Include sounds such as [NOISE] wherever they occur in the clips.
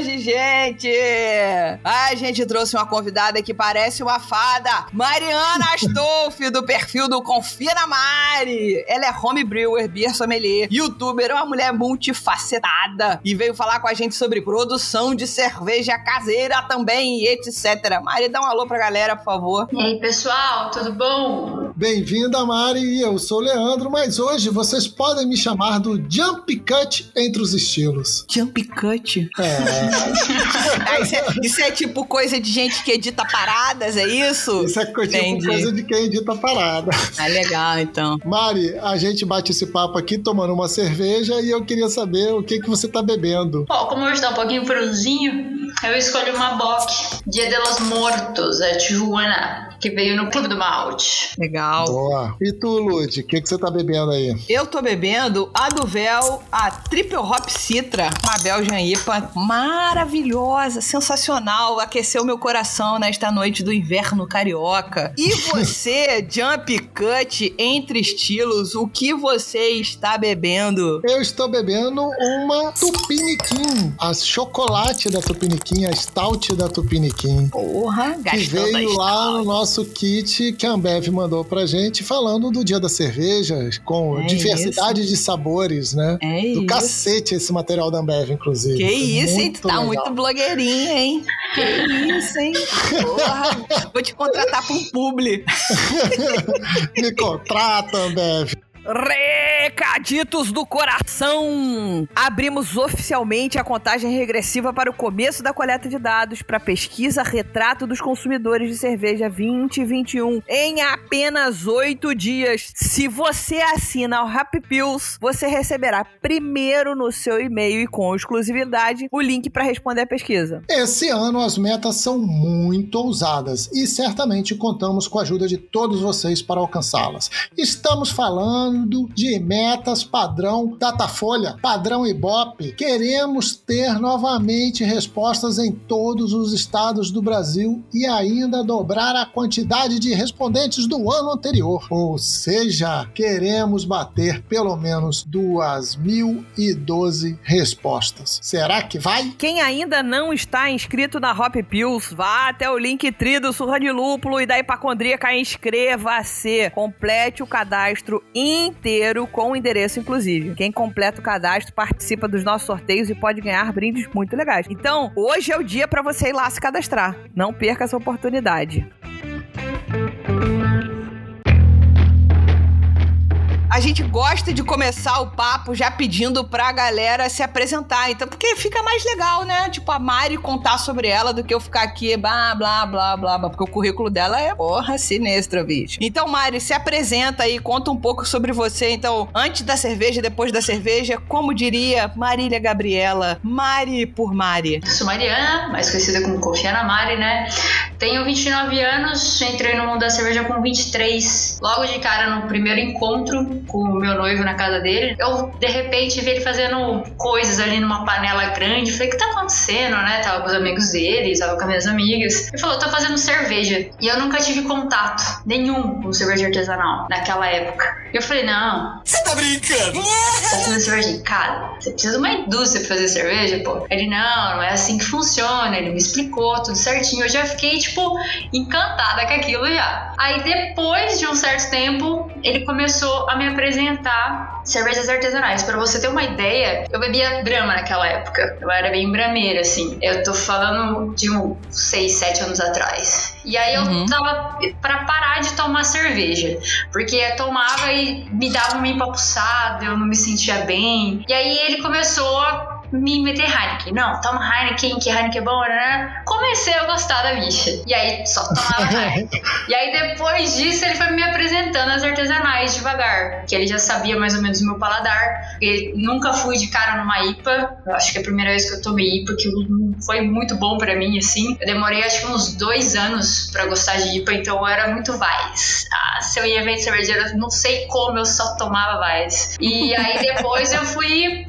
hoje, gente, a gente trouxe uma convidada que parece uma fada, Mariana Astolfi, do perfil do Confia na Mari. Ela é home brewer, beer sommelier, youtuber, uma mulher multifacetada e veio falar com a gente sobre produção de cerveja caseira também, etc. Mari, dá um alô pra galera, por favor. E aí, pessoal, tudo bom? Bem-vinda, Mari. Eu sou o Leandro, mas hoje vocês podem me chamar do Jump Cut entre os estilos. Jump cut? É. [LAUGHS] Isso, é, isso é tipo coisa de gente que edita paradas, é isso? Isso é co- tipo Entendi. coisa de quem edita parada. Ah, legal, então. Mari, a gente bate esse papo aqui tomando uma cerveja e eu queria saber o que, que você tá bebendo. Bom, como hoje tá um pouquinho friozinho, eu escolhi uma Bock, Dia de los Mortos, é Tijuana, que veio no Clube do Malte. Legal. Boa. E tu, Lud, o que, que você tá bebendo aí? Eu tô bebendo a Duvel, a Triple Hop Citra, uma Belgian IPA maravilhosa, sensacional, aqueceu meu coração nesta noite do inverno carioca. E [LAUGHS] você, Jump Cut, entre estilos, o que você está bebendo? Eu estou bebendo uma Tupiniquim, a chocolate da Tupiniquim, a stout da Tupiniquim. Porra, Que gastando a veio lá no stout. Nosso kit que a Ambev mandou pra gente, falando do dia da cerveja, com É diversidade de sabores, né? É Do isso. cacete esse material da Ambev, inclusive. Que isso, hein? Tu tá legal. muito blogueirinha, hein? Que isso, hein? Porra, vou te contratar pra um publi. [LAUGHS] Me contrata, Ambev. Recaditos do coração! Abrimos oficialmente a contagem regressiva para o começo da coleta de dados para pesquisa Retrato dos Consumidores de Cerveja 2021 em apenas oito dias. Se você assina o Happy Pills, você receberá primeiro no seu e-mail e com exclusividade o link para responder a pesquisa. Esse ano as metas são muito ousadas e certamente contamos com a ajuda de todos vocês para alcançá-las. Estamos falando de metas padrão Datafolha, padrão Ibope. Queremos ter novamente respostas em todos os estados do Brasil e ainda dobrar a quantidade de respondentes do ano anterior. Ou seja, queremos bater pelo menos 2.012 respostas. Será que vai? Quem ainda não está inscrito na Hop Pills, vá até o link tri do Surra de Lúpulo e da Hipacondríaca inscreva-se. Complete o cadastro inteiro com o endereço, inclusive. Quem completa o cadastro participa dos nossos sorteios e pode ganhar brindes muito legais. Então, hoje é o dia para você ir lá se cadastrar. Não perca essa oportunidade. A gente gosta de começar o papo já pedindo pra galera se apresentar. Então, porque fica mais legal, né? Tipo, a Mari contar sobre ela do que eu ficar aqui, blá, blá, blá, blá, blá. Porque o currículo dela é, porra, sinistra, bicho. Então, Mari, se apresenta aí, conta um pouco sobre você. Então, antes da cerveja, depois da cerveja, como diria Marília Gabriela, Mari por Mari. Sou Mariana, mais conhecida como Confia na Mari, né? Tenho 29 anos, entrei no mundo da cerveja com 23. Logo de cara, no primeiro encontro com o meu noivo na casa dele, eu de repente vi ele fazendo coisas ali numa panela grande. Falei, o que tá acontecendo, né? Tava com os amigos dele, tava com as minhas amigas. Ele falou, tô fazendo cerveja. E eu nunca tive contato nenhum com cerveja artesanal naquela época. E eu falei, não, Você tá brincando? tá fazendo cerveja. Cara, você precisa de uma indústria pra fazer cerveja, pô. Ele, não, não é assim que funciona. Ele me explicou tudo certinho. Eu já fiquei, tipo, encantada com aquilo já. Aí depois de um certo tempo, ele começou a me apresentar cervejas artesanais. Pra você ter uma ideia, eu bebia Brahma naquela época. Eu era bem brameira, assim. Eu tô falando de uns 6, 7 anos atrás. E aí eu Uhum. tava pra parar de tomar cerveja. Porque eu tomava e me dava uma empapuçada, eu não me sentia bem. E aí ele começou a me meter Heineken. Não, toma Heineken, que Heineken é bom, né? Comecei a gostar da bicha. E aí só tomava [LAUGHS] Heineken. e aí depois disso ele foi me apresentando as artesanais devagar, que ele já sabia mais ou menos o meu paladar. E nunca fui de cara numa IPA. Eu acho que é a primeira vez que eu tomei IPA, que foi muito bom para mim, assim. Eu demorei acho que uns dois anos para gostar de IPA, então eu era muito Vais. Ah, se eu ia ver cervejeiro, não sei como eu só tomava Vais. E aí depois eu fui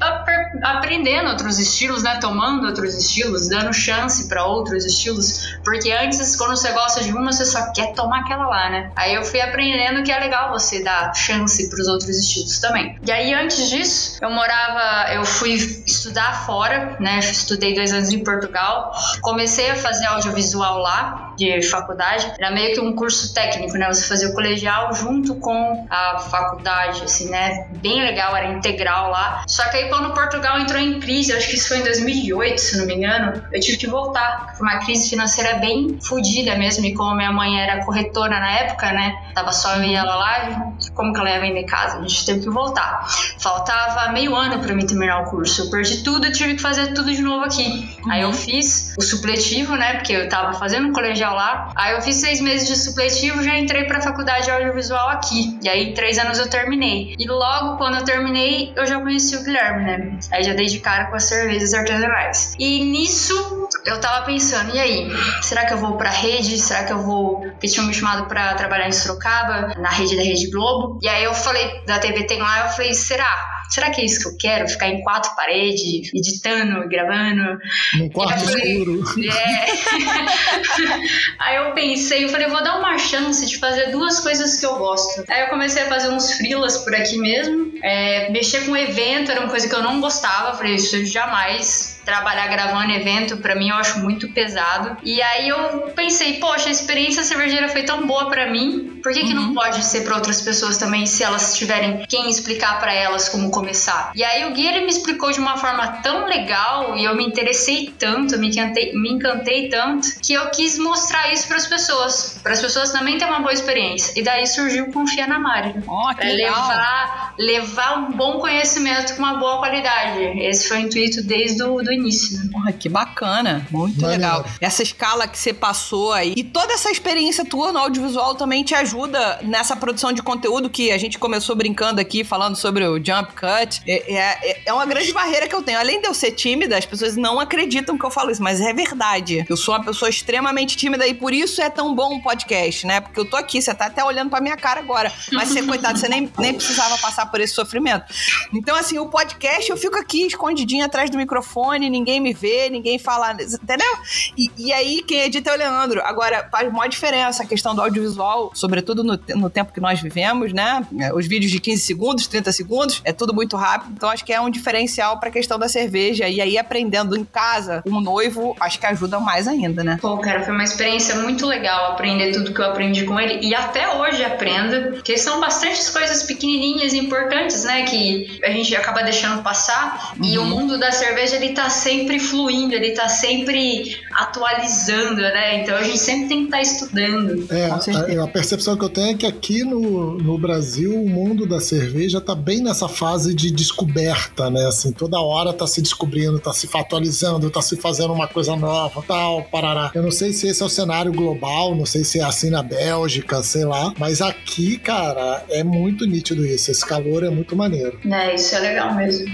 aprendendo outros estilos, né? Tomando outros estilos, dando chance para outros estilos. Porque antes, quando você gosta de uma, você só quer tomar aquela lá, né? Aí eu fui aprendendo que é legal você dar chance para os outros estilos também. E aí antes disso, eu morava, eu fui estudar fora, né? Estudei dois anos em Portugal. Comecei a fazer audiovisual lá, de faculdade. Era meio que um curso técnico, né? Você fazia o colegial junto com a faculdade, assim, né? Bem legal, era integral lá. Só que aí quando Portugal entrou em crise, acho que isso foi em 2008, se não me engano, eu tive que voltar. Foi uma crise financeira bem fodida mesmo. E como minha mãe era corretora na época, né? Tava só eu e ela lá, como que ela ia vender casa? A gente teve que voltar. Faltava meio ano para mim terminar o curso. Eu perdi tudo e tive que fazer tudo de novo aqui. Uhum. Aí eu fiz o supletivo, né? Porque eu tava fazendo um colegial lá. Aí eu fiz seis meses de supletivo, já entrei pra faculdade de audiovisual aqui. E aí, três anos eu terminei. E logo quando eu terminei, eu já conheci o Guilherme, né? Aí já dei de cara com as cervejas artesanais. E nisso, eu tava pensando, e aí? Será que eu vou pra rede? Será que eu vou. Porque tinham me chamado pra trabalhar em Sorocaba, na rede da Rede Globo. E aí eu falei, da TV tem lá, eu falei, será? Será que é isso que eu quero? Ficar em quatro paredes, editando, gravando. Num quarto escuro. É. [LAUGHS] Aí eu pensei, eu falei, vou dar uma chance de fazer duas coisas que eu gosto. Aí eu comecei a fazer uns frilas por aqui mesmo. É, mexer com evento era uma coisa que eu não gostava. Falei, isso jamais trabalhar gravando evento, para mim eu acho muito pesado. E aí eu pensei, poxa, a experiência cervejeira foi tão boa para mim, por que, uhum. que não uhum. pode ser para outras pessoas também, se elas tiverem quem explicar para elas como começar? E aí o Gui ele me explicou de uma forma tão legal e eu me interessei tanto, me encantei, me encantei tanto, que eu quis mostrar isso para as pessoas, para as pessoas também ter uma boa experiência. E daí surgiu Confia na Mari. Oh, que legal. levar, levar um bom conhecimento com uma boa qualidade. Esse foi o intuito desde o do início. Né? Porra, que bacana. Muito legal. Essa escala que você passou aí. E toda essa experiência tua no audiovisual também te ajuda nessa produção de conteúdo que a gente começou brincando aqui, falando sobre o jump cut. É, é, é uma grande barreira que eu tenho. Além de eu ser tímida, as pessoas não acreditam que eu falo isso, mas é verdade. Eu sou uma pessoa extremamente tímida e por isso é tão bom um podcast, né? Porque eu tô aqui, você tá até olhando pra minha cara agora. Mas você, coitado, você nem, nem precisava passar por esse sofrimento. Então, assim, o podcast eu fico aqui escondidinha atrás do microfone ninguém me vê, ninguém fala, entendeu? E, e aí quem edita é o Leandro. Agora, faz maior diferença a questão do audiovisual, sobretudo no, no tempo que nós vivemos, né? É, os vídeos de 15 segundos, 30 segundos, é tudo muito rápido, então acho que é um diferencial pra questão da cerveja. E aí, aprendendo em casa um noivo, acho que ajuda mais ainda, né? Pô, cara, foi uma experiência muito legal aprender tudo que eu aprendi com ele e até hoje aprendo, porque são bastantes coisas pequenininhas e importantes, né? Que a gente acaba deixando passar. Uhum. E o mundo da cerveja, ele tá sempre fluindo, ele tá sempre atualizando, né? Então a gente sempre tem que estar tá estudando. É, a, a, percepção que eu tenho é que aqui no, no Brasil o mundo da cerveja tá bem nessa fase de descoberta, né? Assim, toda hora tá se descobrindo, tá se atualizando, tá se fazendo uma coisa nova, tal, parará. Eu não sei se esse é o cenário global, não sei se é assim na Bélgica, sei lá, mas aqui, cara, é muito nítido isso. Esse calor é muito maneiro. É, isso é legal mesmo.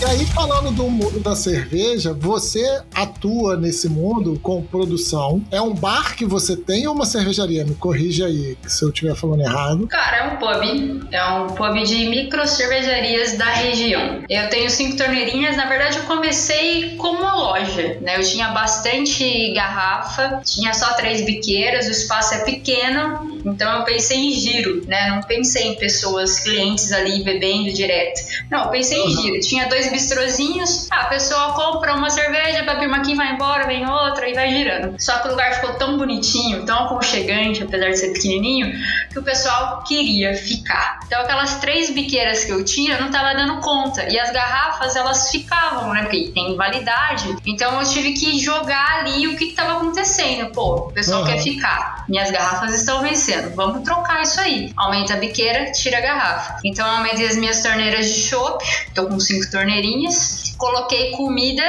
E aí, falando do mundo da cerveja, você atua nesse mundo com produção. É um bar que você tem ou uma cervejaria? Me corrija aí se eu estiver falando errado. Cara, é um pub. É um pub de micro cervejarias da região. Eu tenho cinco torneirinhas. Na verdade, eu comecei como uma loja. Né? Eu tinha bastante garrafa, tinha só três biqueiras, o espaço é pequeno, então eu pensei em giro, né? Não pensei em pessoas, clientes ali bebendo direto. Não, eu pensei uhum. em giro. Tinha dois bistrozinhos. Ah, a pessoa compra uma cerveja, bebe uma aqui, vai embora, vem outra e vai girando. Só que o lugar ficou tão bonitinho, tão aconchegante, apesar de ser pequenininho, que o pessoal queria ficar. Então aquelas três biqueiras que eu tinha, eu não tava dando conta. E as garrafas, elas ficavam, né? Porque tem validade. Então eu tive que jogar ali o que, que tava acontecendo. Pô, o pessoal uhum. quer ficar. Minhas garrafas estão vencendo. Vamos trocar isso aí. Aumenta a biqueira, tira a garrafa. Então eu aumentei as minhas torneiras de chopp. Tô com cinco Coloquei comida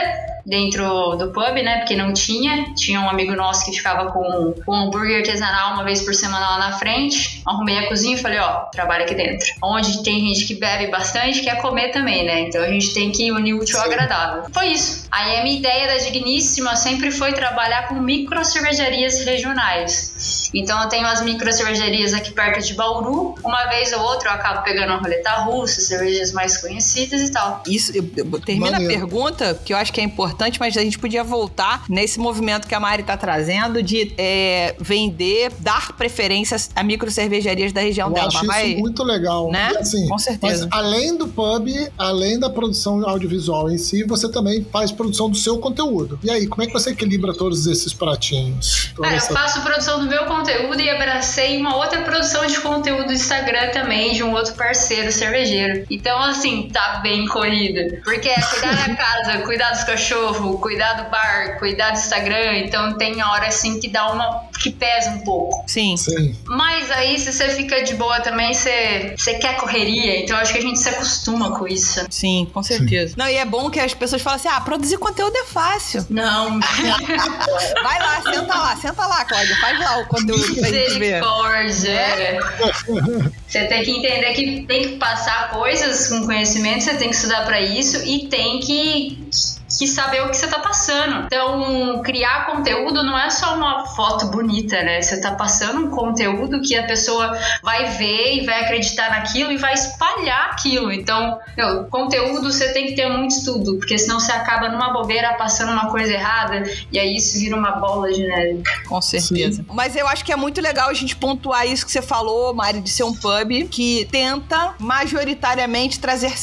dentro do pub, né? Porque não tinha. Tinha um amigo nosso que ficava com, com um hambúrguer artesanal uma vez por semana lá na frente. Arrumei a cozinha e falei, ó, trabalha aqui dentro. Onde tem gente que bebe bastante, quer comer também, né? Então a gente tem que unir o útil ao agradável. Foi isso. Aí a minha ideia da Digníssima sempre foi trabalhar com micro cervejarias regionais. Então eu tenho as micro cervejarias aqui perto de Bauru. Uma vez ou outra eu acabo pegando uma roleta russa, cervejas mais conhecidas e tal. Isso, termina Maneiro. a pergunta, que eu acho que é importante importante, mas a gente podia voltar nesse movimento que a Mari está trazendo de é, vender, dar preferências a micro cervejarias da região Eu dela. Acho Vai, isso muito legal. Né? Assim, Com certeza. Mas além do pub, além da produção audiovisual em si, você também faz produção do seu conteúdo. E aí, como é que você equilibra todos esses pratinhos? Cara, essa... eu faço produção do meu conteúdo e abracei uma outra produção de conteúdo do Instagram também, de um outro parceiro cervejeiro. Então, assim, tá bem corrido. Porque é cuidar da [LAUGHS] casa, cuidar dos cachorros cachorro, cuidar do bar, cuidar do Instagram. Então tem hora assim que dá uma. Que pesa um pouco. Sim. Sim. Mas aí, se você fica de boa também, você, você quer correria. Então acho que a gente se acostuma com isso. Sim, com certeza. Sim. Não, e é bom que as pessoas falam assim: ah, produzir conteúdo é fácil. Não. [LAUGHS] Vai lá, senta lá, senta lá, Cláudia. Faz lá o conteúdo pra gente ver. É. Você tem que entender que tem que passar coisas com conhecimento, você tem que estudar para isso e tem que que saber o que você tá passando. Então, criar conteúdo não é só uma foto bonita, né? Você tá passando um conteúdo que a pessoa vai ver e vai acreditar naquilo e vai espalhar aquilo. Então, meu, conteúdo você tem que ter muito estudo, porque senão você acaba numa bobeira passando uma coisa errada e aí isso vira uma bola de neve. Com certeza. Sim. Mas eu acho que é muito legal a gente pontuar isso que você falou, Mari, de ser um pub que tenta majoritariamente trazer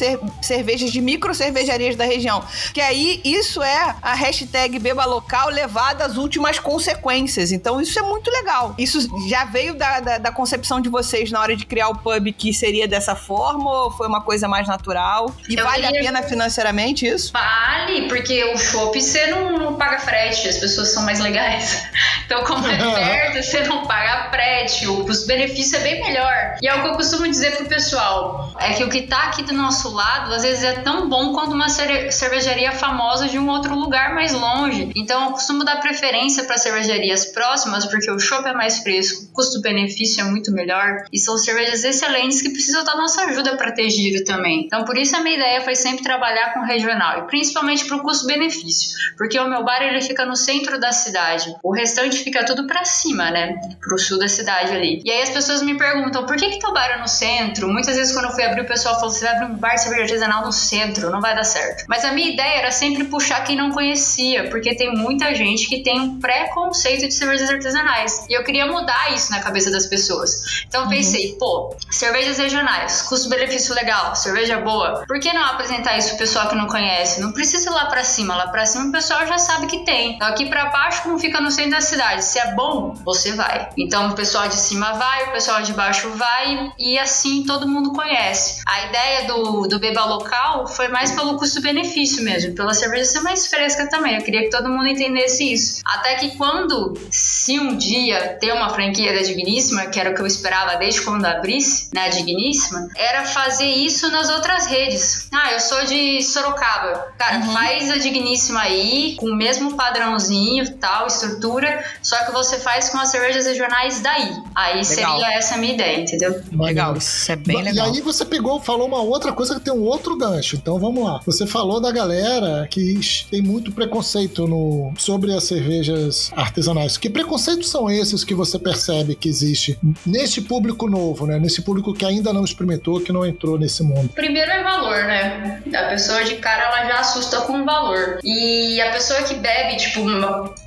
cervejas de micro cervejarias da região. Que aí isso é a hashtag Beba Local levada às últimas consequências. Então isso é muito legal. Isso já veio da, da, da, concepção de vocês na hora de criar o pub que seria dessa forma ou foi uma coisa mais natural? E Eu vale queria... a pena financeiramente isso? Vale, porque o shopping você não, não paga frete, as pessoas são mais legais. [LAUGHS] Então, como é perto, você não paga frete, o custo-benefício é bem melhor. E é o que eu costumo dizer pro pessoal: é que o que tá aqui do nosso lado, às vezes é tão bom quanto uma cervejaria famosa de um outro lugar mais longe. Então eu costumo dar preferência para cervejarias próximas porque o chopp é mais fresco, custo-benefício é muito melhor e são cervejas excelentes que precisam da nossa ajuda para ter giro também. Então por isso a minha ideia foi sempre trabalhar com regional e principalmente para o custo-benefício, porque o meu bar ele fica no centro da cidade, o restante fica tudo para cima, né, para o sul da cidade ali. E aí as pessoas me perguntam por que que teu bar é no centro? Muitas vezes quando eu fui abrir o pessoal falou você vai abrir um bar de cerveja artesanal no centro, não vai dar certo. Mas a minha ideia era sempre sempre puxar quem não conhecia, porque tem muita gente que tem um preconceito de cervejas artesanais. E eu queria mudar isso na cabeça das pessoas. Então eu uhum. pensei, pô, cervejas regionais, custo-benefício legal, cerveja boa. Por que não apresentar isso pro pessoal que não conhece? Não precisa ir lá pra cima, lá pra cima o pessoal já sabe que tem. Então aqui pra baixo, como fica no centro da cidade, se é bom, você vai. Então o pessoal de cima vai, o pessoal de baixo vai, e assim todo mundo conhece. A ideia do, do Beba Local foi mais pelo custo-benefício mesmo, pela cerveja ser mais fresca também. Eu queria que todo mundo entendesse isso. Até que quando, se um dia ter uma franquia da Digníssima, que era o que eu esperava desde quando abrisse, né, a Digníssima, era fazer isso nas outras redes. Ah, eu sou de Sorocaba. Cara, uhum. faz a Digníssima aí, com o mesmo padrãozinho, tal, estrutura, só que você faz com as cervejas regionais daí. Aí legal. seria essa a minha ideia, entendeu? Legal, isso é bem legal. E aí você pegou, falou uma outra coisa que tem um outro gancho. Então vamos lá. Você falou da galera que tem muito preconceito no, sobre as cervejas artesanais. Que preconceito preconceitos são esses que você percebe que existe nesse público novo, né? Nesse público que ainda não experimentou, que não entrou nesse mundo? Primeiro é valor, né? A pessoa de cara ela já assusta com o valor. E a pessoa que bebe, tipo,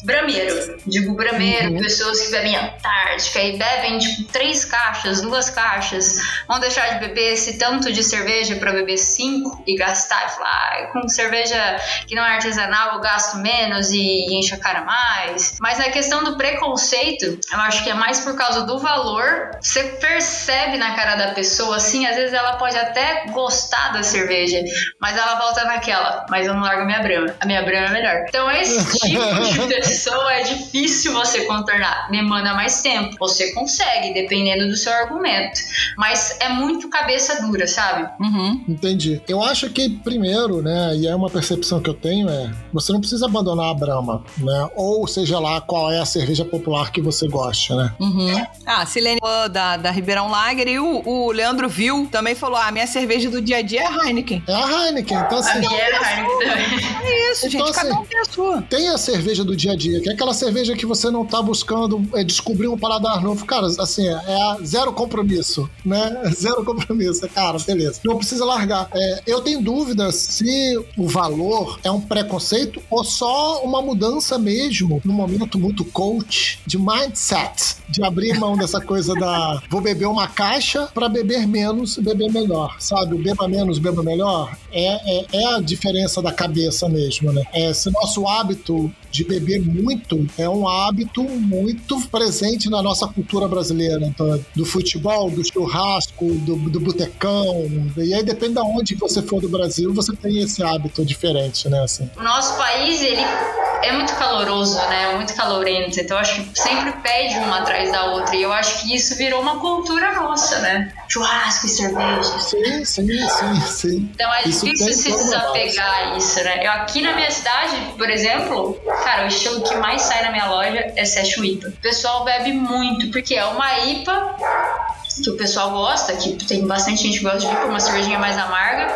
brameiro, digo brameiro, uhum. pessoas que bebem Antártica e bebem, tipo, três caixas, duas caixas, vão deixar de beber esse tanto de cerveja para beber cinco e gastar e falar, ah, com cerveja que não é artesanal eu gasto menos e enche a cara mais. Mas na questão do preconceito, eu acho que é mais por causa do valor. Você percebe na cara da pessoa, assim, às vezes ela pode até gostar da cerveja, mas ela volta naquela, mas eu não largo a minha brama. A minha brama é melhor. Então esse tipo [LAUGHS] de pessoa é difícil você contornar. Demanda mais tempo. Você consegue, dependendo do seu argumento. Mas é muito cabeça dura, sabe? Uhum. Entendi. Eu acho que primeiro, né, e é uma percepção que eu tenho, é você não precisa abandonar a Brahma, né? Ou seja lá qual é a cerveja popular que você gosta, né? Uhum. Ah, Silene da, da Ribeirão Lager e o, o Leandro Viu também falou: ah, minha cerveja do dia a dia é a Heineken. É a Heineken, então assim. A minha é a Heineken também. É isso, então, gente, assim, cada um tem a sua. Tem a cerveja do dia a dia, que é aquela cerveja que você não tá buscando é, descobrir um paladar novo. Cara, assim, é zero compromisso, né? Zero compromisso. Cara, beleza. Não precisa largar. É, eu tenho dúvida se o valor é um preconceito ou só uma mudança mesmo, num momento muito coach, de mindset, de abrir mão dessa coisa da vou beber uma caixa para beber menos, beber melhor, sabe? O beba menos, beba melhor é, é, é, a diferença da cabeça mesmo, né? É, se nosso hábito de beber muito é um hábito muito presente na nossa cultura brasileira, então, do futebol, do churrasco, do, do botecão, e aí depende de onde você for do Brasil, você tem esse hábito diferente, né? Assim. O nosso país, ele é muito caloroso, né? Muito calorento, então acho que sempre pede uma atrás da outra, e eu acho que isso virou uma cultura nossa, né? Churrasco e cerveja. Sim, sim, sim, sim. Então é isso difícil se desapegar a isso, né? Eu aqui na minha cidade, por exemplo, Cara, o estilo que mais sai na minha loja é Session IPA. O pessoal bebe muito, porque é uma IPA que o pessoal gosta, que tem bastante gente que gosta de IPA, uma cervejinha mais amarga,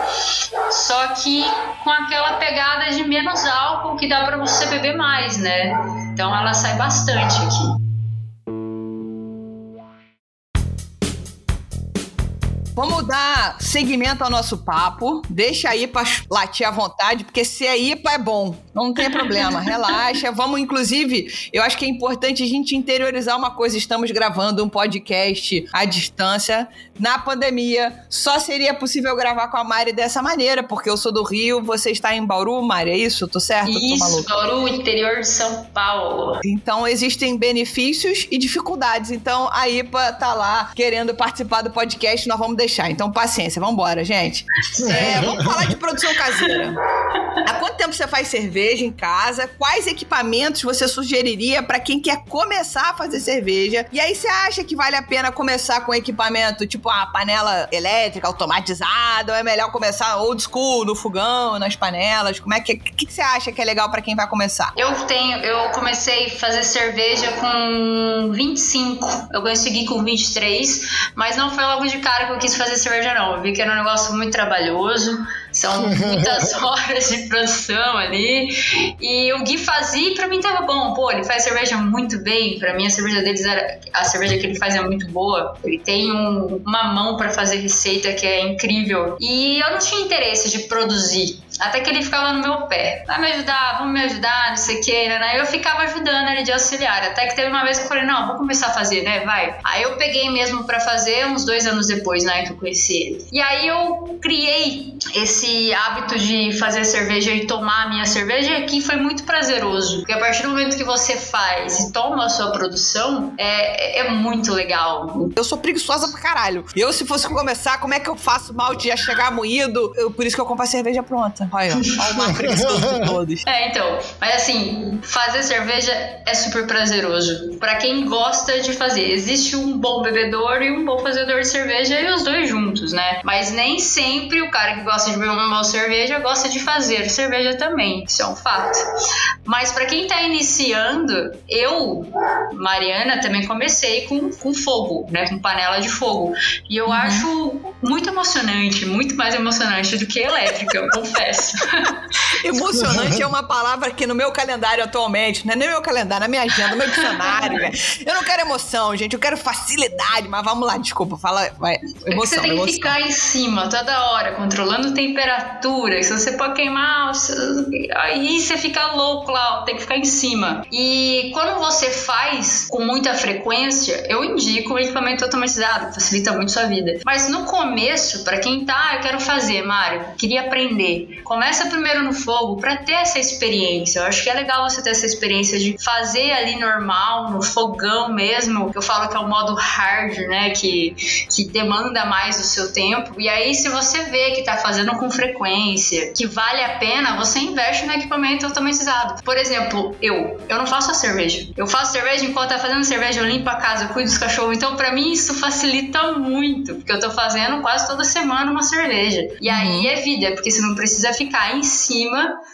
só que com aquela pegada de menos álcool que dá para você beber mais, né? Então ela sai bastante aqui. Vamos dar seguimento ao nosso papo. Deixa aí para latir à vontade, porque se é IPA é bom. Não tem problema, [LAUGHS] relaxa. Vamos, inclusive, eu acho que é importante a gente interiorizar uma coisa. Estamos gravando um podcast à distância. Na pandemia, só seria possível gravar com a Mari dessa maneira, porque eu sou do Rio, você está em Bauru, Mari, é isso? Tô certo? Isso, Tô Bauru, interior de São Paulo. Então, existem benefícios e dificuldades. Então, a IPA tá lá querendo participar do podcast. Nós vamos deixar. Então, paciência, vamos embora, gente. É, vamos falar de produção caseira. Há quanto tempo você faz cerveja em casa? Quais equipamentos você sugeriria para quem quer começar a fazer cerveja? E aí, você acha que vale a pena começar com equipamento tipo a panela elétrica, automatizada? Ou é melhor começar old school, no fogão, nas panelas? Como é que, que, que você acha que é legal para quem vai começar? Eu tenho, eu comecei a fazer cerveja com 25. Eu consegui com 23, mas não foi logo de cara que eu quis fazer cerveja, não. Eu vi que era um negócio muito trabalhoso, são muitas [LAUGHS] horas de produção ali. E o Gui fazia e pra mim tava bom. Pô, ele faz cerveja muito bem. Pra mim, a cerveja deles era. A cerveja que ele faz é muito boa. Ele tem um, uma mão para fazer receita que é incrível. E eu não tinha interesse de produzir. Até que ele ficava no meu pé. Vai me ajudar, vamos me ajudar, não sei o que, né? Eu ficava ajudando ele de auxiliar. Até que teve uma vez que eu falei, não, vou começar a fazer, né? Vai. Aí eu peguei mesmo para fazer uns dois anos depois, né? Que eu conheci ele. E aí eu criei esse hábito de fazer cerveja e tomar a minha cerveja que foi muito prazeroso. Porque a partir do momento que você faz e toma a sua produção, é, é muito legal. Eu sou preguiçosa pra caralho. Eu, se fosse começar, como é que eu faço malte ia chegar moído? Eu, por isso que eu compro a cerveja pronta. Olha, olha o [LAUGHS] preguiçoso de todos. É, então. Mas assim, fazer cerveja é super prazeroso. Para quem gosta de fazer. Existe um bom bebedor e um bom fazedor de cerveja e os dois juntos, né? Mas nem sempre o cara que gosta de beber tomou cerveja gosta de fazer cerveja também, isso é um fato. Mas para quem tá iniciando, eu, Mariana, também comecei com, com fogo, né? Com panela de fogo. E eu uhum. acho muito emocionante, muito mais emocionante do que elétrica, eu [LAUGHS] confesso. Emocionante é uma palavra que no meu calendário atualmente, não é nem meu calendário, na minha agenda, no meu dicionário, velho. Eu não quero emoção, gente, eu quero facilidade, mas vamos lá, desculpa, fala, vai. Emoção, você tem emoção. que ficar em cima toda hora, controlando temperatura. Se você pode queimar, aí você fica louco lá, tem que ficar em cima. E quando você faz com muita frequência, eu indico o equipamento automatizado, facilita muito sua vida. Mas no começo, para quem tá, eu quero fazer, Mário, queria aprender. Começa primeiro no fogo para ter essa experiência. Eu acho que é legal você ter essa experiência de fazer ali normal, no fogão mesmo. Eu falo que é o modo hard, né, que que demanda mais do seu tempo. E aí se você vê que tá fazendo com frequência, que vale a pena, você investe no equipamento automatizado. Por exemplo, eu, eu não faço a cerveja. Eu faço cerveja enquanto tá fazendo cerveja, eu limpo a casa, eu cuido dos cachorros. Então, para mim, isso facilita muito, porque eu tô fazendo quase toda semana uma cerveja. E uhum. aí é vida, porque você não precisa ficar em cima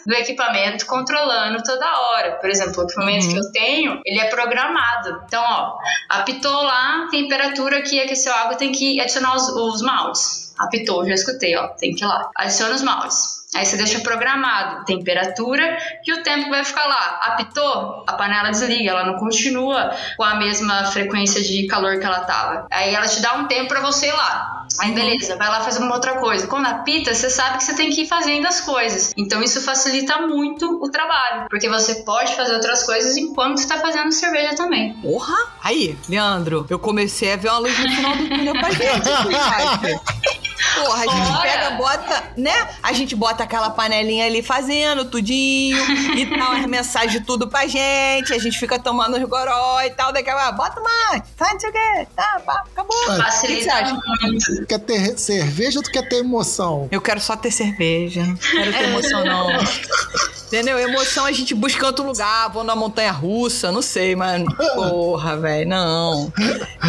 do equipamento controlando toda hora. Por exemplo, o equipamento uhum. que eu tenho, ele é programado. Então, ó, apitou lá, temperatura que aqueceu a água, tem que adicionar os, os maltes. Apitou, já escutei, ó, tem que ir lá. Adiciona os maltes. Aí você deixa programado temperatura e o tempo vai ficar lá. Apitou, a panela desliga, ela não continua com a mesma frequência de calor que ela tava. Aí ela te dá um tempo para você ir lá. Aí uhum. beleza, vai lá fazer uma outra coisa. Quando apita, você sabe que você tem que ir fazendo as coisas. Então isso facilita muito o trabalho, porque você pode fazer outras coisas enquanto está fazendo cerveja também. Porra! Aí, Leandro, eu comecei a ver uma luz no final do túnel pra gente. [LAUGHS] Porra, a gente pega, bota, né? A gente bota aquela panelinha ali fazendo tudinho e tal, as mensagens tudo pra gente, a gente fica tomando os goró e tal, daqui a pouco, bota mais, faz não sei o quê, tá, pá, acabou. Facilita muito. Quer ter cerveja ou tu quer ter emoção? Eu quero só ter cerveja, não quero ter emoção não. Entendeu? Emoção a gente busca em outro lugar, vou na montanha russa, não sei, mas porra, velho, não.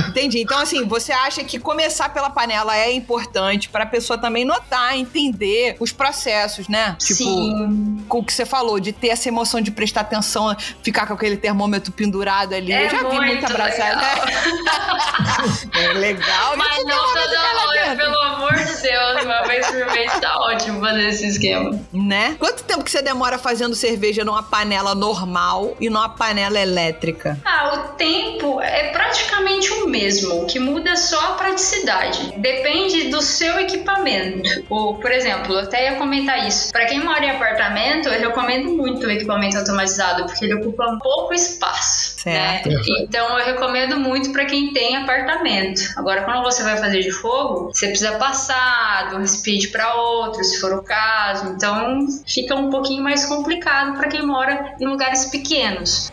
Entendi. Então, assim, você acha que começar pela panela é importante para a pessoa também notar, entender os processos, né? Tipo, Sim. com o que você falou, de ter essa emoção de prestar atenção, ficar com aquele termômetro pendurado ali. É Eu já vi muita abraçada. [LAUGHS] é legal. Mas não toda hora, pelo amor de Deus, uma vez por mês tá ótimo fazer esse esquema. Né? Quanto tempo que você demora fazendo cerveja numa panela normal e numa panela elétrica? Ah, o tempo é praticamente o mesmo. O que muda é só a praticidade. Depende do seu equipamento. Ou, por exemplo, eu até ia comentar isso. Para quem mora em apartamento, eu recomendo muito o equipamento automatizado, porque ele ocupa um pouco espaço. Certo. Né? Então eu recomendo muito para quem tem apartamento. Agora, quando você vai fazer de fogo, você precisa passar de um speed para outro, se for o caso. Então fica um pouquinho mais complicado para quem mora em lugares pequenos.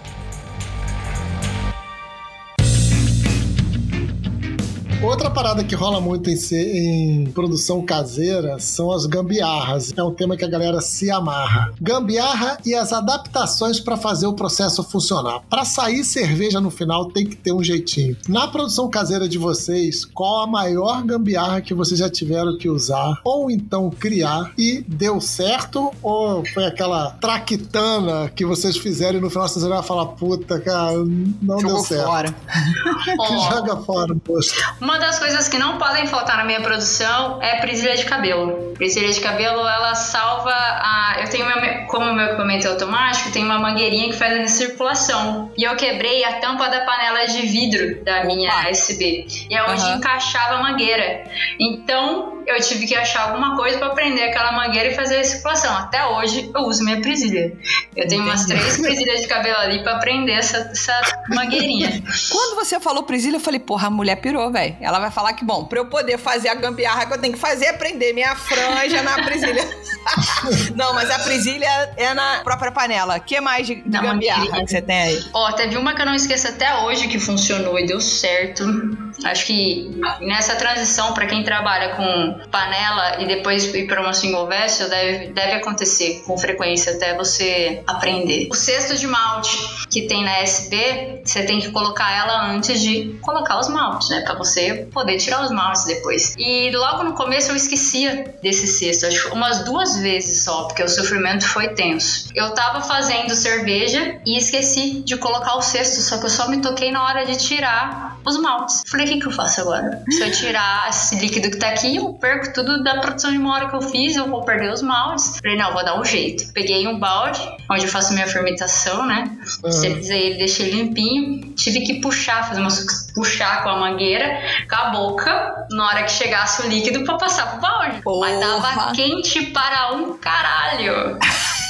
Outra parada que rola muito em, em produção caseira são as gambiarras. É um tema que a galera se amarra. Gambiarra e as adaptações para fazer o processo funcionar. Para sair cerveja no final tem que ter um jeitinho. Na produção caseira de vocês, qual a maior gambiarra que vocês já tiveram que usar ou então criar e deu certo ou foi aquela traquitana que vocês fizeram e no final vocês vão falar puta, cara, não Jogou deu certo. fora. [LAUGHS] Joga fora, poxa. Uma das coisas que não podem faltar na minha produção é presilha de cabelo. Presilha de cabelo, ela salva a. Eu tenho, meu... como o meu equipamento é automático, tem uma mangueirinha que faz a recirculação. E eu quebrei a tampa da panela de vidro da minha Opa. USB. E é onde uhum. encaixava a mangueira. Então, eu tive que achar alguma coisa para prender aquela mangueira e fazer a recirculação. Até hoje eu uso minha presilha. Eu tenho Entendi. umas três presilhas de cabelo ali para prender essa, essa mangueirinha. [LAUGHS] Quando você falou presilha, eu falei, porra, a mulher pirou, velho. Ela vai falar que, bom, pra eu poder fazer a gambiarra que eu tenho que fazer é prender minha franja na presilha. [LAUGHS] Não, mas a presilha é na própria panela. O que mais de, de gambiarra que você tem aí? Ó, teve uma que eu não esqueço até hoje que funcionou e deu certo. Acho que nessa transição, para quem trabalha com panela e depois ir para uma single vessel, deve, deve acontecer com frequência até você aprender. O cesto de malte que tem na SB, você tem que colocar ela antes de colocar os maltes, né? Para você ia poder tirar os maltes depois. E logo no começo eu esquecia desse cesto, acho que umas duas vezes só, porque o sofrimento foi tenso. Eu tava fazendo cerveja e esqueci de colocar o cesto, só que eu só me toquei na hora de tirar os maltes. Falei, o que, que eu faço agora? Se eu tirar esse líquido que tá aqui, eu perco tudo da produção de uma hora que eu fiz, eu vou perder os maltes. Falei, não, vou dar um jeito. Peguei um balde, onde eu faço minha fermentação, né? Uhum. Esterilizei ele, deixei limpinho. Tive que puxar, fazer uma puxar com a mangueira, com a boca, na hora que chegasse o líquido pra passar pro balde. Porra. Mas tava quente para um caralho.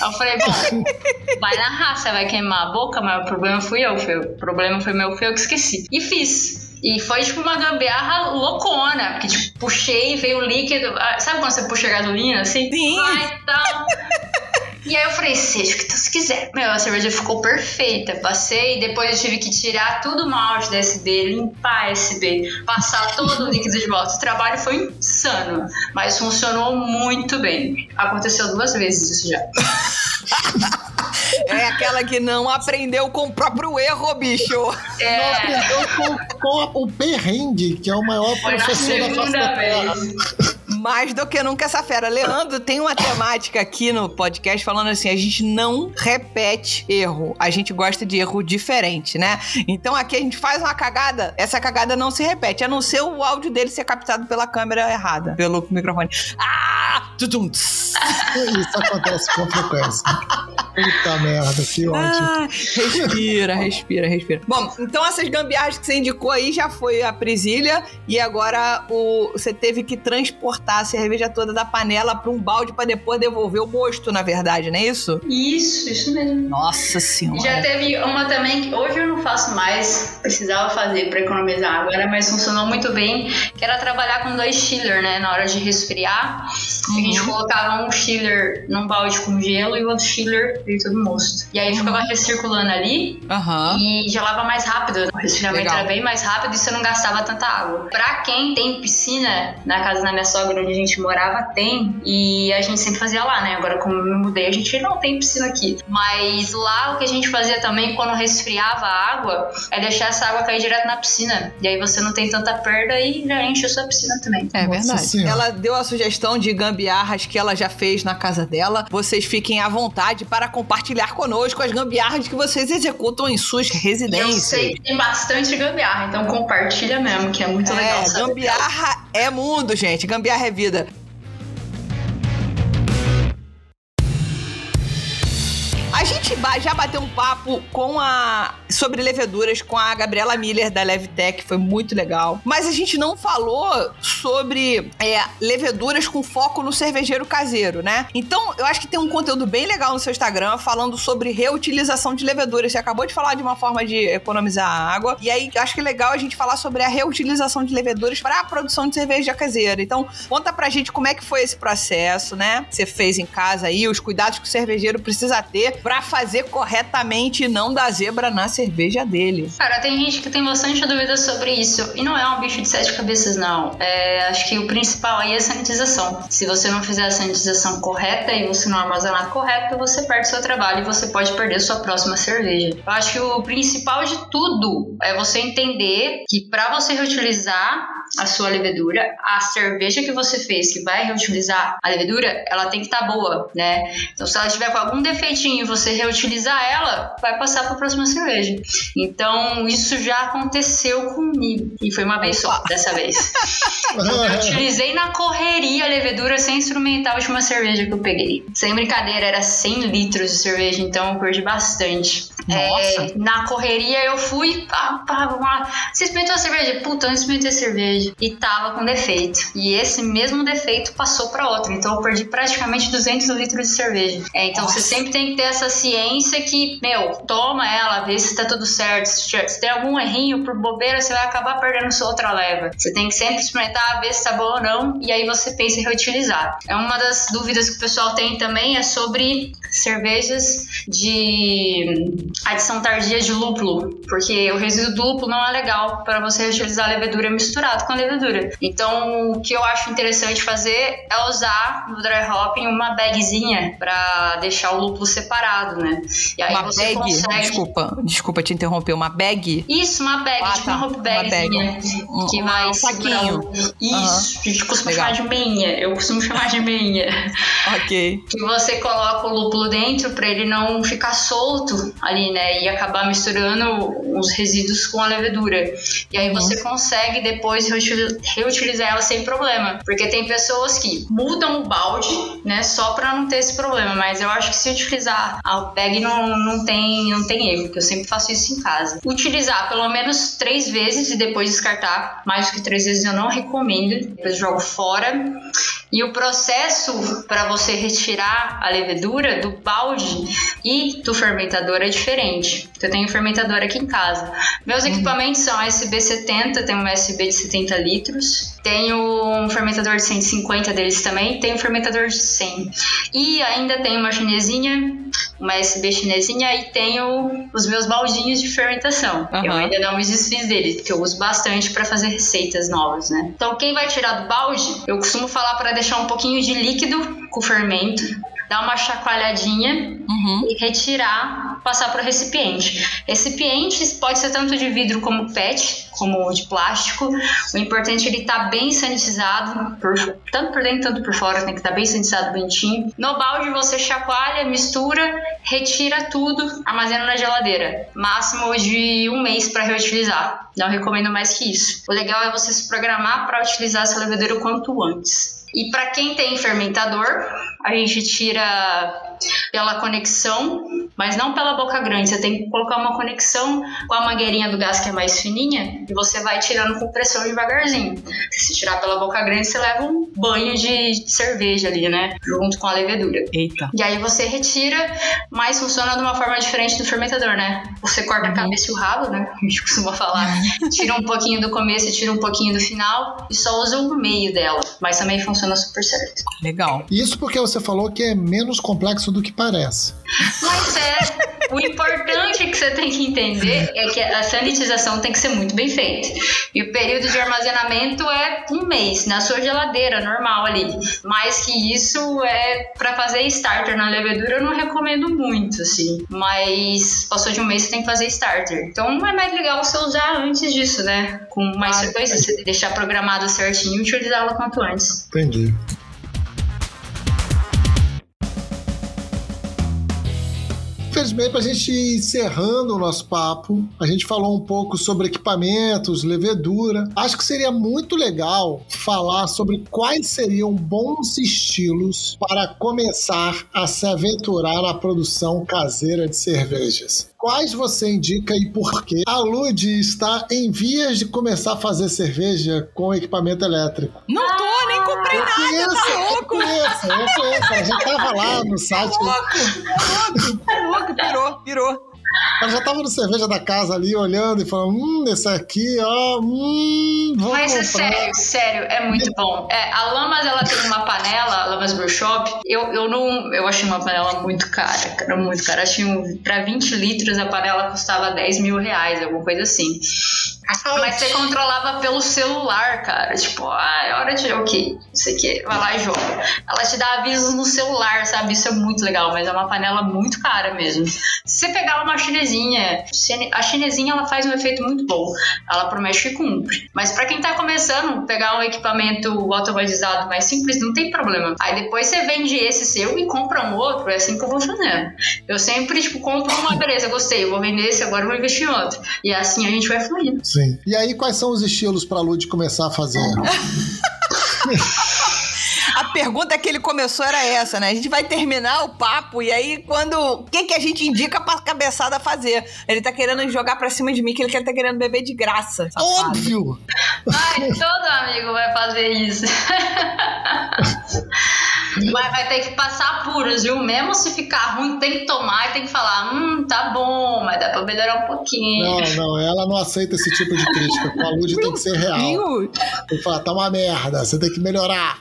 Eu falei, bom, [LAUGHS] vai na raça, vai queimar a boca, mas o problema fui eu, foi, o problema foi meu, foi eu que esqueci. E fiz. E foi tipo uma gambiarra loucona, porque tipo, puxei, veio líquido. Ah, sabe quando você puxa gasolina assim? Sim. Vai, então. [LAUGHS] E aí eu falei, seja o que tu quiser. Meu, a cerveja ficou perfeita. Passei, depois eu tive que tirar tudo o malte da SB, limpar a SB, passar todo o líquido de volta. O trabalho foi insano, mas funcionou muito bem. Aconteceu duas vezes isso já. [LAUGHS] É aquela que não aprendeu com o próprio erro, bicho. É. Não aprendeu com, com o perrengue, que é o maior Foi professor da face segunda da terra. Mais do que nunca essa fera. Leandro tem uma temática aqui no podcast falando assim: a gente não repete erro. A gente gosta de erro diferente, né? Então aqui a gente faz uma cagada, essa cagada não se repete, a não ser o áudio dele ser captado pela câmera errada, pelo microfone. Ah! Tudum. [LAUGHS] Isso acontece com frequência. Puta merda, que ódio. Ah, respira, respira, respira. Bom, então essas gambiarras que você indicou aí já foi a presilha e agora o, você teve que transportar a cerveja toda da panela para um balde para depois devolver o mosto, na verdade, não é isso? Isso, isso mesmo. Nossa senhora. Já teve uma também que hoje eu não faço mais, precisava fazer para economizar água, né? mas funcionou muito bem, que era trabalhar com dois chiller, né? Na hora de resfriar, a gente colocava um chiller num balde com gelo e o outro chiller dentro do mosto. E aí ficava recirculando ali Aham. e gelava mais rápido. O resfriamento Legal. era bem mais rápido e você não gastava tanta água. Pra quem tem piscina, na casa da minha sogra onde a gente morava, tem. E a gente sempre fazia lá, né? Agora, como eu me mudei, a gente não tem piscina aqui. Mas lá o que a gente fazia também quando resfriava a água é deixar essa água cair direto na piscina. E aí você não tem tanta perda e já enche a sua piscina também. É Nossa verdade. Senhora. Ela deu a sugestão de gambiarras que ela já fez na casa dela. Vocês fiquem à vontade para compartilhar conosco as gambiarras que vocês executam em suas E eu residências. sei que tem bastante gambiarra, então compartilha mesmo, que é muito legal. É, saber. gambiarra é mundo, gente. Gambiarra é vida. A gente ba- já bateu um papo com a sobre leveduras com a Gabriela Miller da Levtech, foi muito legal. Mas a gente não falou sobre é, leveduras com foco no cervejeiro caseiro, né? Então, eu acho que tem um conteúdo bem legal no seu Instagram falando sobre reutilização de leveduras. Você acabou de falar de uma forma de economizar água. E aí, acho que é legal a gente falar sobre a reutilização de leveduras para a produção de cerveja caseira. Então, conta pra gente como é que foi esse processo, né? Você fez em casa aí, os cuidados que o cervejeiro precisa ter para fazer corretamente e não dar zebra na cerveja dele. Cara, tem gente que tem bastante dúvida sobre isso. E não é um bicho de sete cabeças, não. É, acho que o principal aí é a sanitização. Se você não fizer a sanitização correta e você não armazenar correto, você perde seu trabalho e você pode perder sua próxima cerveja. Eu acho que o principal de tudo é você entender que para você reutilizar a sua levedura, a cerveja que você fez que vai reutilizar a levedura, ela tem que estar boa, né? Então, se ela tiver com algum defeitinho e você reutilizar ela, vai passar para a próxima cerveja. Então, isso já aconteceu comigo. E foi uma vez só, dessa vez. [LAUGHS] Eu utilizei na correria a levedura sem instrumental de uma cerveja que eu peguei. Sem brincadeira, era 100 litros de cerveja, então eu perdi bastante. Nossa. É, na correria eu fui, pá, pá, lá. Você experimentou a cerveja? Puta, eu não experimentei a cerveja. E tava com defeito. E esse mesmo defeito passou pra outra. Então eu perdi praticamente 200 litros de cerveja. É, então você sempre tem que ter essa ciência que, meu, toma ela, vê se tá tudo certo. Se, tem algum errinho por bobeira, você vai acabar perdendo sua outra leva. Você tem que sempre experimentar, ver se tá bom ou não. E aí você pensa em reutilizar. É uma das dúvidas que o pessoal tem também é sobre cervejas de adição tardia de lúpulo, porque o resíduo do lúpulo não é legal para você utilizar a levedura misturado a levedura. Então, o que eu acho interessante fazer é usar no dry hopping uma bagzinha para deixar o lúpulo separado, né? E aí uma você bag? consegue... Desculpa, desculpa te interromper, uma bag? Isso, uma bag, ah, tipo tá. uma hope bagzinha bag. que um, vai um saquinho. Isso, uhum. a gente costuma Legal. chamar de meinha. Eu costumo chamar de meinha. [LAUGHS] ok. Que você coloca o lúpulo dentro para ele não ficar solto ali, né? E acabar misturando os resíduos com a levedura. E aí uhum. você consegue depois reutilizar ela sem problema. Porque tem pessoas que mudam o balde, né? Só para não ter esse problema. Mas eu acho que se utilizar a bag não, não, tem, não tem erro, porque eu sempre faço isso em casa. Utilizar pelo menos três vezes e depois descartar. Mais do que três vezes eu não recomendo. Depois jogo fora. E o processo para você retirar a levedura do balde e do fermentador é diferente. Eu tenho um fermentador aqui em casa. Meus uhum. equipamentos são SB70, tem um SB de 70 litros, tenho um fermentador de 150 deles também, tenho um fermentador de 100. E ainda tenho uma chinesinha, uma SB chinesinha e tenho os meus baldinhos de fermentação. Uhum. Eu ainda não me desfiz deles, porque eu uso bastante para fazer receitas novas, né? Então, quem vai tirar do balde, eu costumo falar para deixar um pouquinho de líquido com o fermento dar uma chacoalhadinha uhum. e retirar, passar para o recipiente. Recipientes pode ser tanto de vidro como PET, como de plástico. O importante é ele estar tá bem sanitizado, por, tanto por dentro quanto por fora, tem que estar tá bem sanitizado, bonitinho. No balde você chacoalha, mistura, retira tudo, armazena na geladeira. Máximo de um mês para reutilizar. Não recomendo mais que isso. O legal é você se programar para utilizar essa levedura o quanto antes. E para quem tem fermentador, a gente tira pela conexão, mas não pela boca grande. Você tem que colocar uma conexão com a mangueirinha do gás que é mais fininha e você vai tirando com pressão devagarzinho. Se tirar pela boca grande, você leva um banho de cerveja ali, né? Junto com a levedura. Eita. E aí você retira, mas funciona de uma forma diferente do fermentador, né? Você corta a cabeça e o rabo, né? A gente costuma falar. [LAUGHS] Tira um pouquinho do começo, tira um pouquinho do final e só usa o meio dela. Mas também funciona super certo. Legal. Isso porque você falou que é menos complexo do que parece. Mas é. O importante que você tem que entender é que a sanitização tem que ser muito bem feita. E o período de armazenamento é um mês, na sua geladeira, normal ali. Mais que isso, é para fazer starter na levedura, eu não recomendo muito, assim. Mas passou de um mês, você tem que fazer starter. Então é mais legal você usar antes disso, né? Com mais ah, frequência, você deixar programado certinho e utilizá-la quanto antes. Entendi. Infelizmente, para a gente ir encerrando o nosso papo, a gente falou um pouco sobre equipamentos, levedura. Acho que seria muito legal falar sobre quais seriam bons estilos para começar a se aventurar na produção caseira de cervejas. Quais você indica e por quê? A Lud está em vias de começar a fazer cerveja com equipamento elétrico. Não tô, nem comprei eu nada, conheço, tá louco? Eu conheço, eu conheço. A gente tava lá no site. Tá louco, tá louco, tá louco, pirou, pirou. Ela já tava no cerveja da casa ali, olhando e falando, hum, esse aqui, ó, hum, vamos Mas é sério, sério, é muito bom. É, a Lamas, ela tem uma panela, a Lamas Brew Shop, eu, eu não, eu achei uma panela muito cara, cara, muito cara. Achei um, pra 20 litros a panela custava 10 mil reais, alguma coisa assim. Mas você controlava pelo celular, cara. Tipo, ah, é hora de. Ok, isso aqui, vai lá e joga. Ela te dá avisos no celular, sabe? Isso é muito legal, mas é uma panela muito cara mesmo. Se você pegar uma chinesinha, a chinesinha ela faz um efeito muito bom. Ela promete que cumpre. Mas para quem tá começando, pegar um equipamento automatizado mais simples, não tem problema. Aí depois você vende esse seu e compra um outro. É assim que eu vou fazendo. Eu sempre, tipo, compro uma, beleza, gostei, eu vou vender esse, agora eu vou investir em outro. E assim a gente vai fluindo. Sim. Sim. E aí, quais são os estilos para Lud começar a fazer? [LAUGHS] a pergunta que ele começou era essa, né? A gente vai terminar o papo e aí quando. O que, que a gente indica pra cabeçada fazer? Ele tá querendo jogar pra cima de mim que ele quer tá querendo beber de graça. Safado. Óbvio! Ai, todo amigo vai fazer isso. [LAUGHS] Mas vai ter que passar apuros, viu? Mesmo se ficar ruim, tem que tomar e tem que falar, hum, tá bom, mas dá pra melhorar um pouquinho. Não, não, ela não aceita esse tipo de crítica. Com a Lud tem que ser real. Tem que falar, tá uma merda, você tem que melhorar.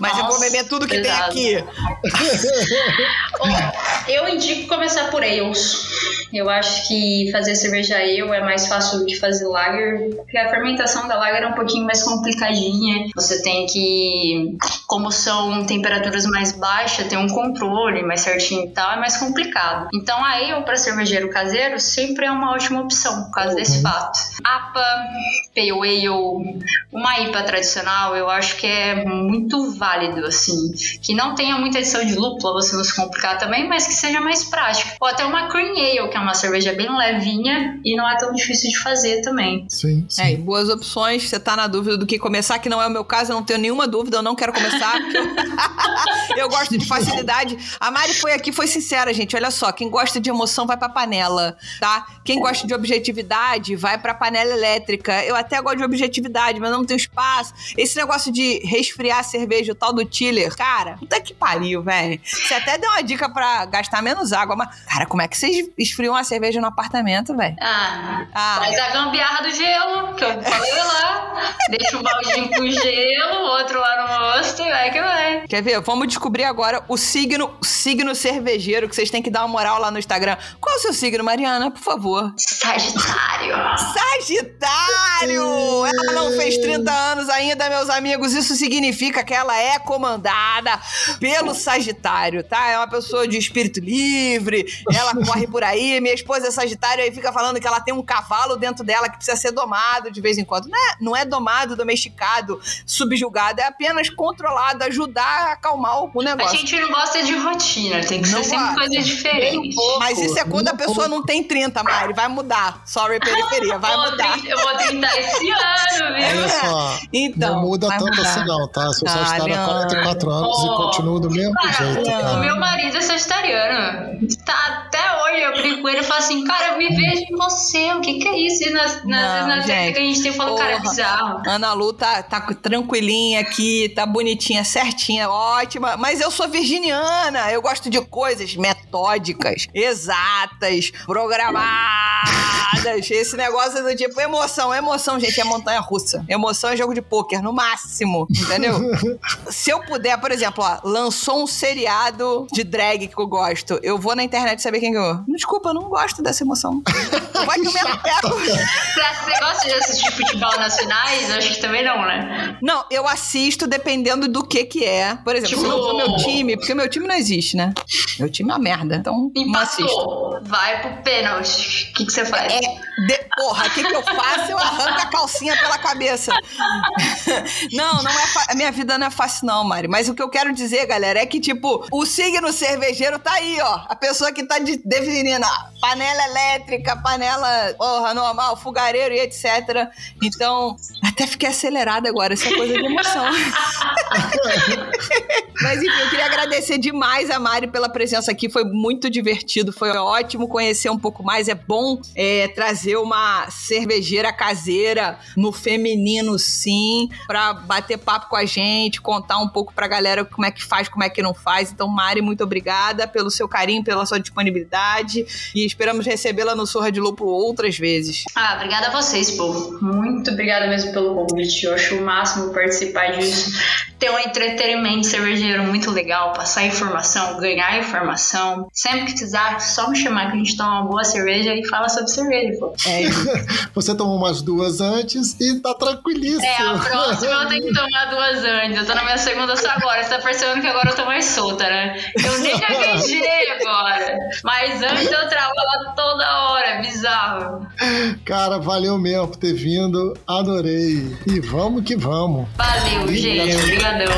Mas Nossa, eu vou beber tudo que exato. tem aqui. Oh, eu indico começar por ales. Eu acho que fazer cerveja ale é mais fácil do que fazer lager, porque a fermentação da lager é um pouquinho mais complicadinha. Você tem que, como são temperaturas mais baixas, ter um controle mais certinho e tal, é mais complicado. Então a ale para cervejeiro caseiro sempre é uma ótima opção por causa desse fato. APA, Pale Ale, uma IPA tradicional, eu acho que é muito válido, assim. Que não tenha muita adição de lúpulo, você não se complicar também, mas que seja mais prático. Ou até uma Cream Ale, que é uma cerveja bem levinha e não é tão difícil de fazer também. Sim, sim. É, boas opções. Você tá na dúvida do que começar, que não é o meu caso, eu não tenho nenhuma dúvida, eu não quero começar. [LAUGHS] eu... gosto de facilidade. A Mari foi aqui, foi sincera, gente. Olha só, quem gosta de emoção vai pra panela, tá? Quem gosta de objetividade vai pra panela elétrica. Eu até gosto de objetividade, mas não tenho espaço. Esse negócio de resfriar a cerveja, o tal do chiller, cara, puta que pariu, velho. Você até deu uma dica pra gastar menos água, mas, cara, como é que vocês esfriam a cerveja no apartamento, velho? Ah, Ah. faz a gambiarra do gelo, que eu falei lá. Deixa um baldinho com gelo, outro lá no mosto e vai que vai. Quer ver? Vamos descobrir agora o signo, o signo cervejeiro, que vocês têm que dar uma moral lá no Instagram. Qual é o seu signo, Mariana? Por favor. Sagitário. Sagitário! Ela não fez 30 anos ainda, meus amigos. Isso significa que ela é comandada pelo Sagitário, tá? É uma pessoa de espírito livre, ela [LAUGHS] corre por aí. Minha esposa é Sagitário e fica falando que ela tem um cavalo dentro dela que precisa ser domado de vez em quando. Não é, não é domado, domesticado, subjugado, é apenas controlado, ajudar a acalmar o A negócio. gente não gosta de rotina, tem que Não ser sempre gosta. coisa diferente. Mas isso é quando a pessoa pouco. não tem 30, Mari. Vai mudar. Sorry, periferia. Vai Vou mudar. Eu vou tentar esse ano, viu? Olha só, Então. não muda tanto mudar. assim não, tá? Se você Ah, está há Leandro. 44 anos e Oh. continua do mesmo jeito, Cara, o meu marido é sagitariano. Tá hoje, eu brinco com ele e falo assim, cara, eu me vejo em você, o que que é isso? E nas, nas Não, vezes na gente. que a gente tem, eu falo, cara, é Porra. bizarro. Ana Lu tá, tá tranquilinha aqui, tá bonitinha, certinha, ótima. Mas eu sou virginiana. Eu gosto de coisas metódicas, exatas, programadas. Esse negócio do tipo emoção. Emoção, gente, é montanha russa. Emoção é jogo de pôquer, no máximo. Entendeu? [LAUGHS] Se eu puder, por exemplo, ó, lançou um seriado de drag que eu gosto. Eu vou na internet saber quem ganhou. Desculpa, eu não gosto dessa emoção. Vai que eu me apego. [LAUGHS] Você gosta de assistir futebol nas finais? Eu acho que também não, né? Não, eu assisto dependendo do que que é. Por exemplo, se Tipo- não for meu time, porque o meu time não existe, né? Meu time é uma merda, então não assisto. Empatou, vai pro pênalti. O que, que você faz? É, de- porra, o que, que eu faço? Eu arranco a calcinha pela cabeça. [LAUGHS] não, não é a minha vida não é fácil, não, Mari. Mas o que eu quero dizer, galera, é que, tipo, o signo cervejeiro tá aí, ó. A pessoa que tá de- definindo a panela elétrica, panela, porra, normal, fogareiro e etc. Então, até fiquei acelerada agora. Isso é coisa de emoção. [LAUGHS] Mas enfim, eu queria agradecer demais a Mari pela presença aqui. Foi muito divertido, foi ótimo conhecer um pouco mais. É bom é, trazer uma cervejeira caseira no feminino, sim, pra bater papo com a gente, contar um pouco pra galera como é que faz, como é que não faz. Então, Mari, muito obrigada pelo seu carinho, pela sua disponibilidade e esperamos recebê-la no Surra de Lupo outras vezes. Ah, obrigada a vocês, pô. Muito obrigada mesmo pelo convite. Eu acho o máximo participar disso. Ter um entretenimento cervejeiro muito legal, passar informação, ganhar informação. Sempre que precisar, só me chamar que a gente toma uma boa cerveja e fala sobre cerveja, pô. É isso. [LAUGHS] Você tomou umas duas antes e tá tranquilíssimo. É, a próxima eu tenho que tomar duas antes. Eu tô na minha segunda só agora. Você tá percebendo que agora eu tô mais solta, né? Eu nem gaguejei agora. Mas antes eu travava toda hora. É bizarro. Cara, valeu mesmo por ter vindo. Adorei. E vamos que vamos. Valeu, gente. Obrigadão.